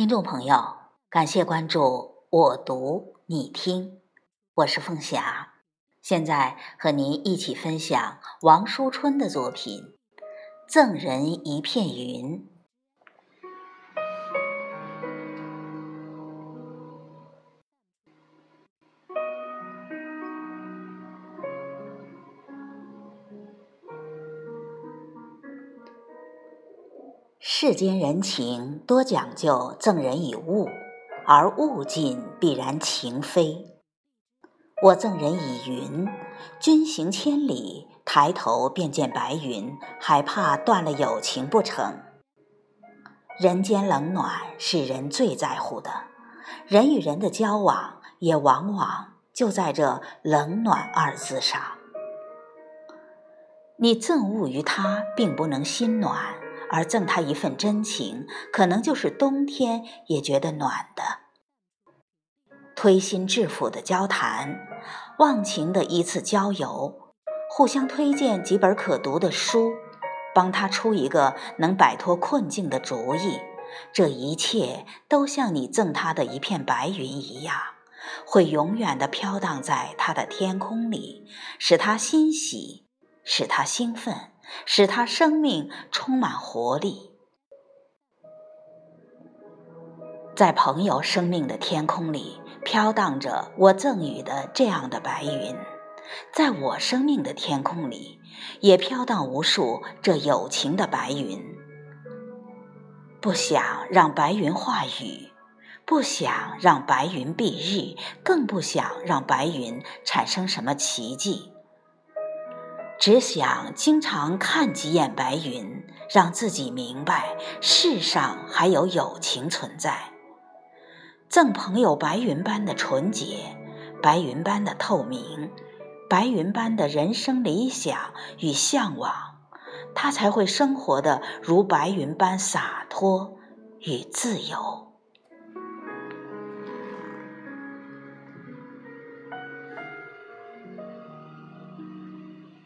听众朋友，感谢关注我读你听，我是凤霞，现在和您一起分享王淑春的作品《赠人一片云》。世间人情多讲究赠人以物，而物尽必然情非。我赠人以云，君行千里，抬头便见白云，还怕断了友情不成？人间冷暖是人最在乎的，人与人的交往也往往就在这冷暖二字上。你赠物于他，并不能心暖。而赠他一份真情，可能就是冬天也觉得暖的。推心置腹的交谈，忘情的一次郊游，互相推荐几本可读的书，帮他出一个能摆脱困境的主意，这一切都像你赠他的一片白云一样，会永远的飘荡在他的天空里，使他欣喜，使他兴奋。使他生命充满活力，在朋友生命的天空里飘荡着我赠予的这样的白云，在我生命的天空里也飘荡无数这友情的白云。不想让白云化雨，不想让白云蔽日，更不想让白云产生什么奇迹。只想经常看几眼白云，让自己明白世上还有友情存在。赠朋友白云般的纯洁，白云般的透明，白云般的人生理想与向往，他才会生活的如白云般洒脱与自由。